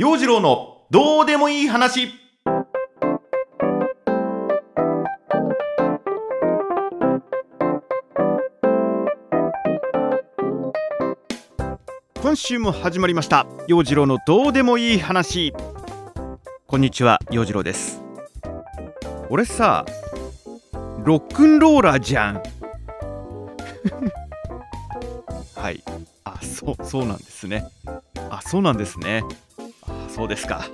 陽次郎のどうでもいい話。今週も始まりました。陽次郎のどうでもいい話。こんにちは陽次郎です。俺さロックンローラーじゃん。はい。あそうそうなんですね。あそうなんですね。そうですか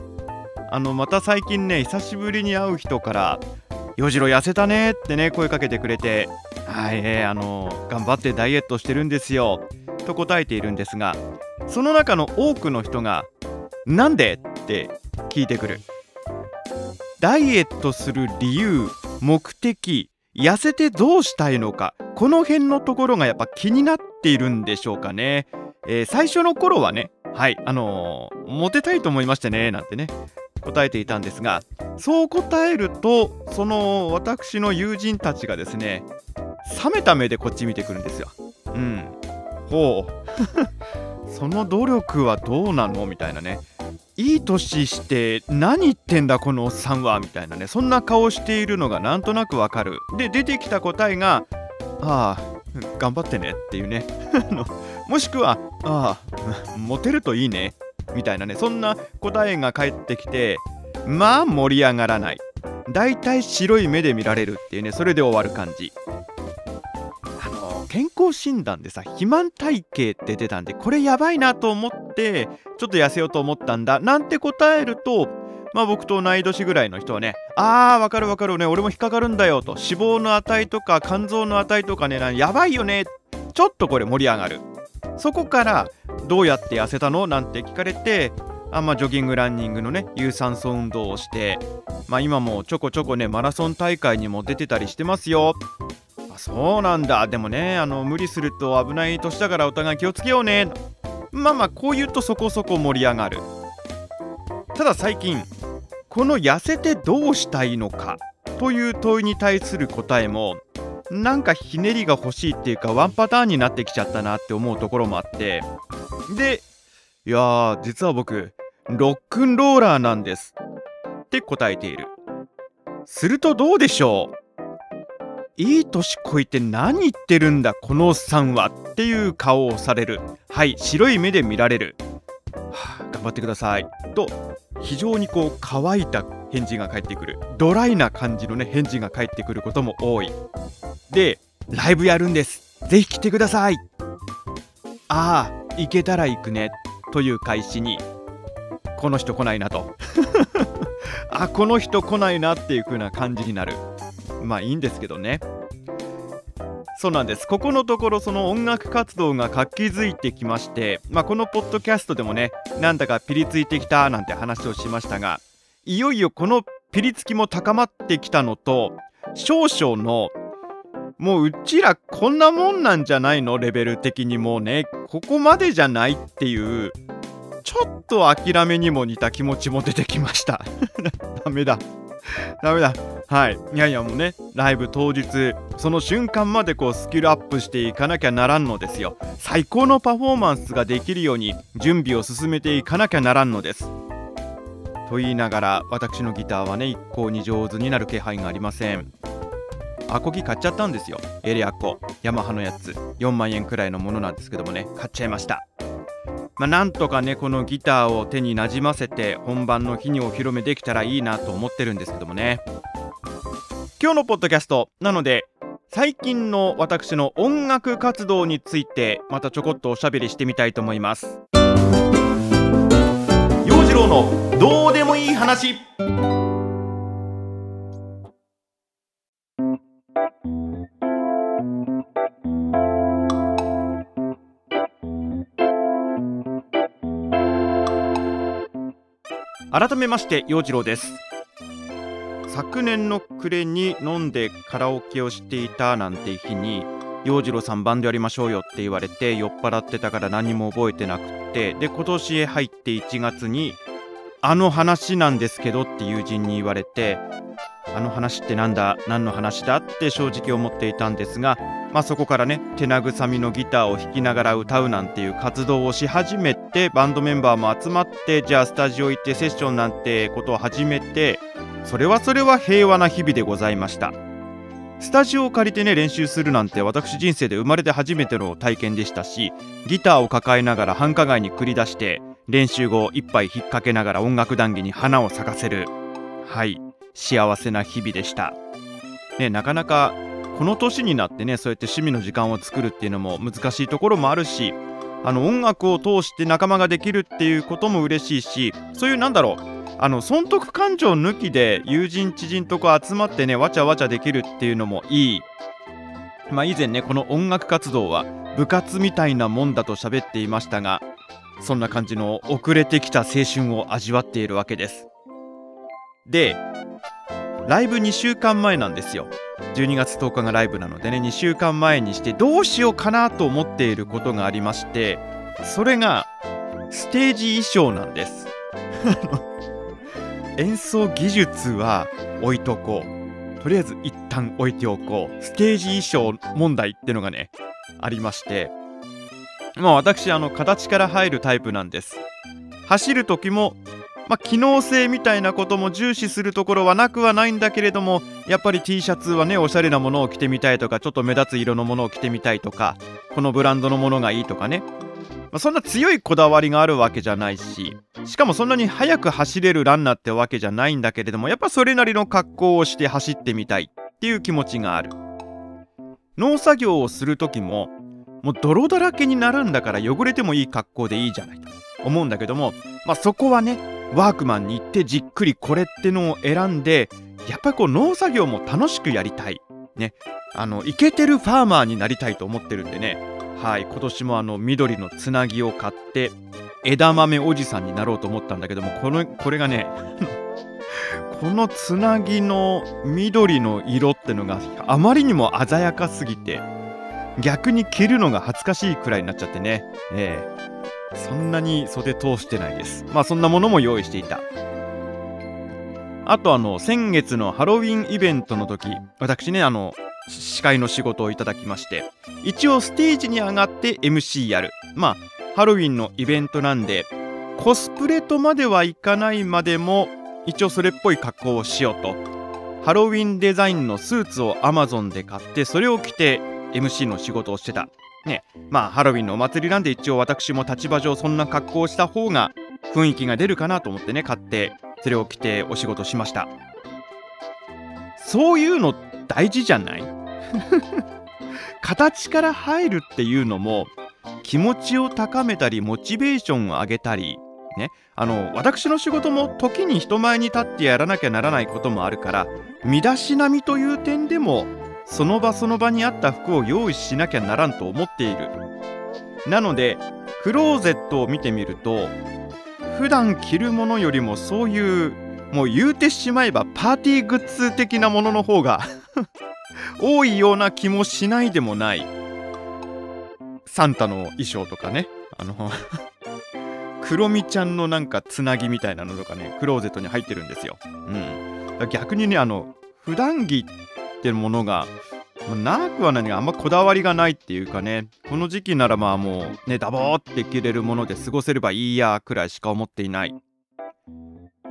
あのまた最近ね久しぶりに会う人から「よじろ痩せたね」ってね声かけてくれて「はいえー、あの頑張ってダイエットしてるんですよ」と答えているんですがその中の多くの人が「なんで?」って聞いてくるダイエットする理由目的痩せてどうしたいのかこの辺のところがやっぱ気になっているんでしょうかね、えー、最初の頃はねはいあのー、モテたいと思いましてねなんてね答えていたんですがそう答えるとその私の友人たちがですね冷めた目でこっち見てくるんですよ。うん。ほう。その努力はどうなの？みたいなね。いい年して何言ってんだこのおっさんは？みたいなね。そんな顔しているのがなんとなくわかる。で出てきた答えがああ頑張ってねっていうね。もしくはああモテるといいねみたいなねそんな答えが返ってきてまあ盛り上がらない。だいたい白い目で見られるっていうねそれで終わる感じ。あの健康診断でさ肥満体型って出たんでこれやばいなと思ってちょっと痩せようと思ったんだなんて答えるとまあ僕と同い年ぐらいの人はねあーわかるわかるね俺も引っかかるんだよと。脂肪の値とか肝臓の値とかねやばいよねちょっとこれ盛り上がる。そこからどうやって痩せたの？なんて聞かれてあまあ、ジョギングランニングのね有酸素運動をして、まあ、今もちょこちょこねマラソン大会にも出てたりしてますよ。そうなんだ。でもねあの無理すると危ない年だからお互い気をつけようね。まあまあこう言うとそこそこ盛り上がる。ただ最近この痩せてどうしたいのかという問いに対する答えもなんかひねりが欲しいっていうかワンパターンになってきちゃったなって思うところもあって。でいやー実は僕ロックンローラーなんですって答えている。するとどうでしょう？いい年こいて何言ってるんだこのおっさんはっていう顔をされる。はい白い目で見られる、はあ、頑張ってください。と非常にこう乾いた返事が返ってくる。ドライな感じのね返事が返ってくることも多い。でライブやるんです。ぜひ来てください。ああ行けたら行くね。という開始にこの人来ないなと。あこの人来ないなっていう風な感じになる。まあいいんですけどね。そうなんです。ここのところその音楽活動が活気づいてきまして、まあ、このポッドキャストでもねなんだかピリついてきたなんて話をしましたがいよいよこのピリつきも高まってきたのと少々のもううちらこんなもんなんじゃないの？レベル的にもうね。ここまでじゃないっていう。ちょっと諦めにも似た気持ちも出てきました。ダメだ。ダメだ。はい。いやいやもうねライブ当日その瞬間までこうスキルアップしていかなきゃならんのですよ。最高のパフォーマンスができるように準備を進めていかなきゃならんのです。と言いながら私のギターはね一向に上手になる気配がありません。アコギ買っちゃったんですよ。エレアコヤマハのやつ。4万円くらいのものなんですけどもね。買っちゃいました。まあ、なんとかねこのギターを手になじませて本番の日にお披露目できたらいいなと思ってるんですけどもね。今日のポッドキャスト。なので最近の私の音楽活動についてまたちょこっとおしゃべりしてみたいと思います。陽次郎のどうでもいい話。改めまして陽次郎です。昨年の暮れに飲んでカラオケをしていたなんて日に陽次郎さんバンドやりましょうよって言われて酔っ払ってたから何も覚えてなくってで今年へ入って1月にあの話なんですけどって友人に言われてあの話ってなんだ何の話だって正直思っていたんですが、まあ、そこからね手慰みのギターを弾きながら歌うなんていう活動をし始めてバンドメンバーも集まってじゃあスタジオ行ってセッションなんてことを始めてそれはそれは平和な日々でございました。スタジオを借りてね練習するなんて私人生で生まれて初めての体験でしたしギターを抱えながら繁華街に繰り出して練習後一杯引っ掛けながら音楽談義に花を咲かせるはい幸せな日々でした。ねなかなかこの年になってねそうやって趣味の時間を作るっていうのも難しいところもあるしあの音楽を通して仲間ができるっていうことも嬉しいしそういうなんだろうあの損得感情抜きで友人知人とこう集まってねわちゃわちゃできるっていうのもいい。まあ以前ねこの音楽活動は部活みたいなもんだと喋っていましたがそんな感じの遅れてきた青春を味わっているわけです。でライブ2週間前なんですよ。12月10日がライブなのでね2週間前にしてどうしようかなと思っていることがありましてそれがステージ衣装なんです。演奏技術は置いとこう。とりあえず一旦置いておこう。ステージ衣装問題ってのがねありまして。まあ私あの形から入るタイプなんです。走る時もまあ、機能性みたいなことも重視するところはなくはないんだけれどもやっぱり T シャツはねおしゃれなものを着てみたいとかちょっと目立つ色のものを着てみたいとかこのブランドのものがいいとかね、まあ、そんな強いこだわりがあるわけじゃないししかもそんなに速く走れるランナーってわけじゃないんだけれどもやっぱそれなりの格好をして走ってみたいっていう気持ちがある。農作業をする時ももう泥だらけになるんだから汚れてもいい格好でいいじゃないと思うんだけども、まあ、そこはねワークマンに行ってじっくりこれってのを選んでやっぱりこう農作業も楽しくやりたい。ね。あのイケてるファーマーになりたいと思ってるんでね。はい。今年もあの緑のつなぎを買って枝豆おじさんになろうと思ったんだけどもこのこれがね このつなぎの緑の色ってのがあまりにも鮮やかすぎて逆に着るのが恥ずかしいくらいになっちゃってね。ええ。そんなに袖通してないです。まあそんなものも用意していた。あとあの、先月のハロウィンイベントの時、私ね、あの、司会の仕事をいただきまして、一応ステージに上がって MC やる。まあ、ハロウィンのイベントなんで、コスプレとまではいかないまでも、一応それっぽい格好をしようと。ハロウィンデザインのスーツを Amazon で買って、それを着て MC の仕事をしてた。ね、まあハロウィンのお祭りなんで一応私も立場上そんな格好をした方が雰囲気が出るかなと思ってね買ってそれを着てお仕事しました。そういうの大事じゃない？形から入るっていうのも気持ちを高めたりモチベーションを上げたりね。あの私の仕事も時に人前に立ってやらなきゃならないこともあるから身だしなみという点でもその場その場にあった服を用意しなきゃならんと思っている。なのでクローゼットを見てみると普段着るものよりもそういうもう言うてしまえばパーティーグッズ的なものの方が 多いような気もしないでもない。サンタの衣装とかね。あの クロミちゃんのなんかつなぎみたいなのとかねクローゼットに入ってるんですよ、うん、逆にねあの普段着ってるものが、まあ、なくはないがあんまこだわりがないっていうかね。この時期ならまあもうねダボーって着れるもので過ごせればいいやくらいしか思っていない。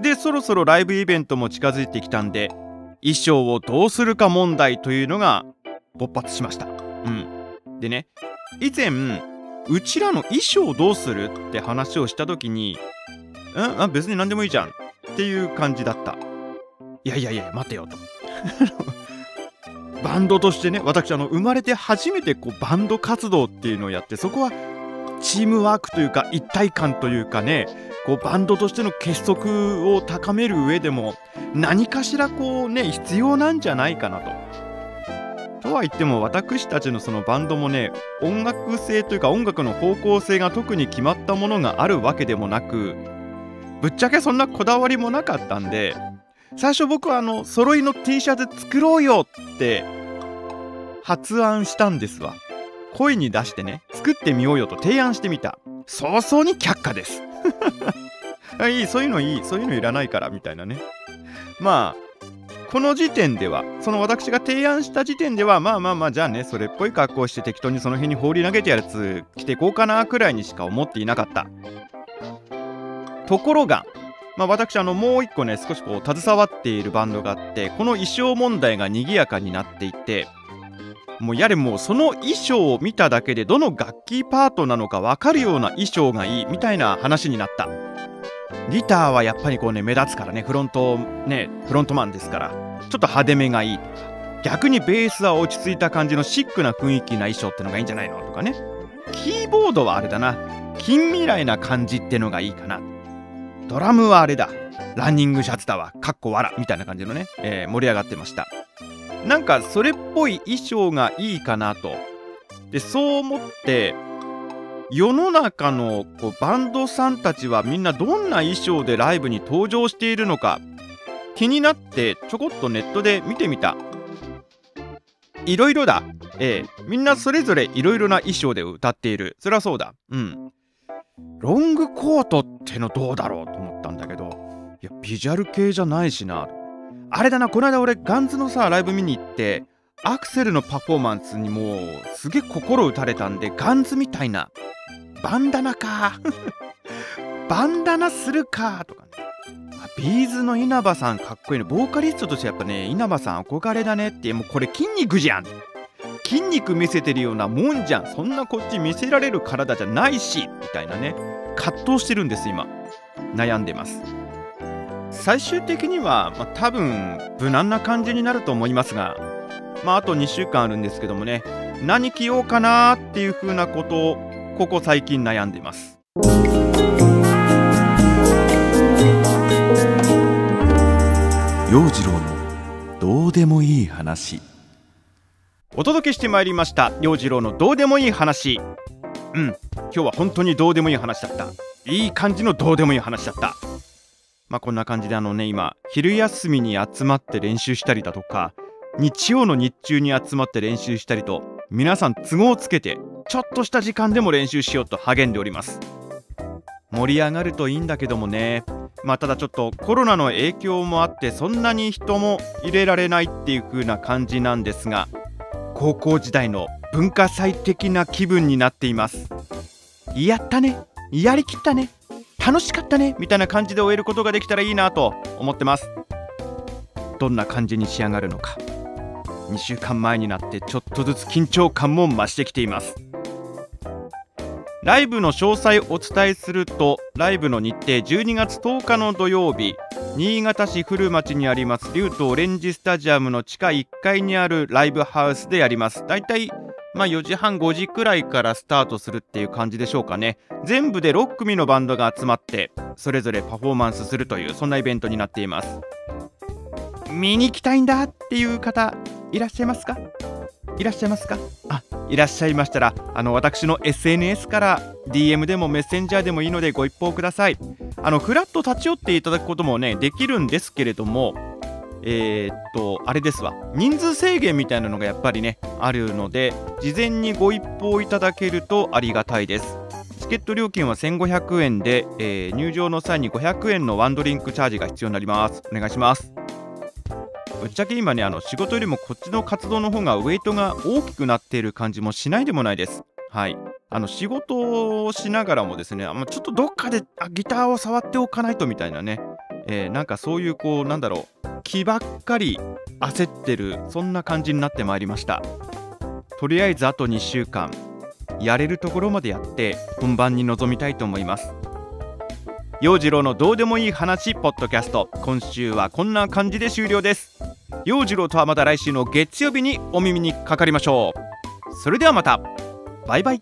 でそろそろライブイベントも近づいてきたんで衣装をどうするか問題というのが勃発しました。うん。でね以前うちらの衣装をどうするって話をした時にうんあ別に何でもいいじゃんっていう感じだった。いやいやいや待てよと。バンドとしてね私あの生まれて初めてこうバンド活動っていうのをやってそこはチームワークというか一体感というかねこうバンドとしての結束を高める上でも何かしらこうね必要なんじゃないかなと。とは言っても私たちのそのバンドもね音楽性というか音楽の方向性が特に決まったものがあるわけでもなくぶっちゃけそんなこだわりもなかったんで最初僕はあの揃いの T シャツ作ろうよって発案したんですわ。声に出してね作ってみようよと提案してみた。早々に却下です。いいそういうのいいそういうのいらないからみたいなね。まあこの時点ではその私が提案した時点ではまあまあまあじゃあねそれっぽい格好をして適当にその辺に放り投げてやるやつ着ていこうかなくらいにしか思っていなかった。ところがまあ、私あのもう一個ね少しこう携わっているバンドがあってこの衣装問題が賑やかになっていてもうやれもうその衣装を見ただけでどの楽器パートなのか分かるような衣装がいいみたいな話になった。ギターはやっぱりこうね目立つからねフロントねフロントマンですからちょっと派手めがいい。とか逆にベースは落ち着いた感じのシックな雰囲気な衣装ってのがいいんじゃないの？とかね。キーボードはあれだな。近未来な感じってのがいいかな。ドラムはあれだ。ランニングシャツだわ。かっこわらみたいな感じのね、えー、盛り上がってました。なんかそれっぽい衣装がいいかなと。でそう思って世の中のこうバンドさんたちはみんなどんな衣装でライブに登場しているのか気になってちょこっとネットで見てみた。いろいろだ。ええみんなそれぞれいろいろな衣装で歌っている。そりゃそうだ。うん。ロングコートってのどうだろうと思ったんだけどいやビジュアル系じゃないしな。あれだなこの間俺ガンズのさライブ見に行ってアクセルのパフォーマンスにもうすげえ心打たれたんでガンズみたいな。バンダナか。バンダナするかとかね。ビーズの稲葉さんかっこいいね。ボーカリストとしてやっぱね稲葉さん憧れだねってもうこれ筋肉じゃん。筋肉見せてるようなもんじゃん。そんなこっち見せられる体じゃないし。みたいなね。葛藤してるんです今。悩んでます。最終的には、まあ、多分無難な感じになると思いますが。まああと2週間あるんですけどもね。何着ようかなっていう風なことをここ最近悩んでます。陽次郎のどうでもいい話。お届けしてまいりました陽次郎のどうでもいい話。うん今日は本当にどうでもいい話だった。いい感じのどうでもいい話だった。まあこんな感じであのね今昼休みに集まって練習したりだとか日曜の日中に集まって練習したりと皆さん都合をつけてちょっとした時間でも練習しようと励んでおります。盛り上がるといいんだけどもね。まあただちょっとコロナの影響もあってそんなに人も入れられないっていう風な感じなんですが高校時代の文化祭的な気分になっています。やったね。やりきったね。楽しかったね。みたいな感じで終えることができたらいいなと思ってます。どんな感じに仕上がるのか。2週間前になってちょっとずつ緊張感も増してきています。ライブの詳細お伝えするとライブの日程12月10日の土曜日新潟市古町にあります。竜とオレンジスタジアムの地下1階にあるライブハウスでやります。だいたいまあ4時半5時くらいからスタートするっていう感じでしょうかね。全部で6組のバンドが集まってそれぞれパフォーマンスするというそんなイベントになっています。見に行きたいんだっていう方いらっしゃいますか？いらっしゃいますか？あいらっしゃいましたらあの私の SNS から DM でもメッセンジャーでもいいのでご一報ください。あのフラット立ち寄っていただくこともねできるんですけれどもえー、っとあれですわ。人数制限みたいなのがやっぱりねあるので事前にご一報いただけるとありがたいです。チケット料金は1500円で、えー、入場の際に500円のワンドリンクチャージが必要になります。お願いします。ぶっちゃけ今ねあの仕事よりもこっちの活動の方がウェイトが大きくなっている感じもしないでもないです。はい。あの仕事をしながらもですねあちょっとどっかであギターを触っておかないとみたいなね、えー、なんかそういうこうなんだろう気ばっかり焦ってるそんな感じになってまいりました。とりあえずあと2週間やれるところまでやって本番に臨みたいと思います。陽次郎のどうでもいい話ポッドキャスト今週はこんな感じで終了です。陽次郎とはまた来週の月曜日にお耳にかかりましょう。それではまた。バイバイ。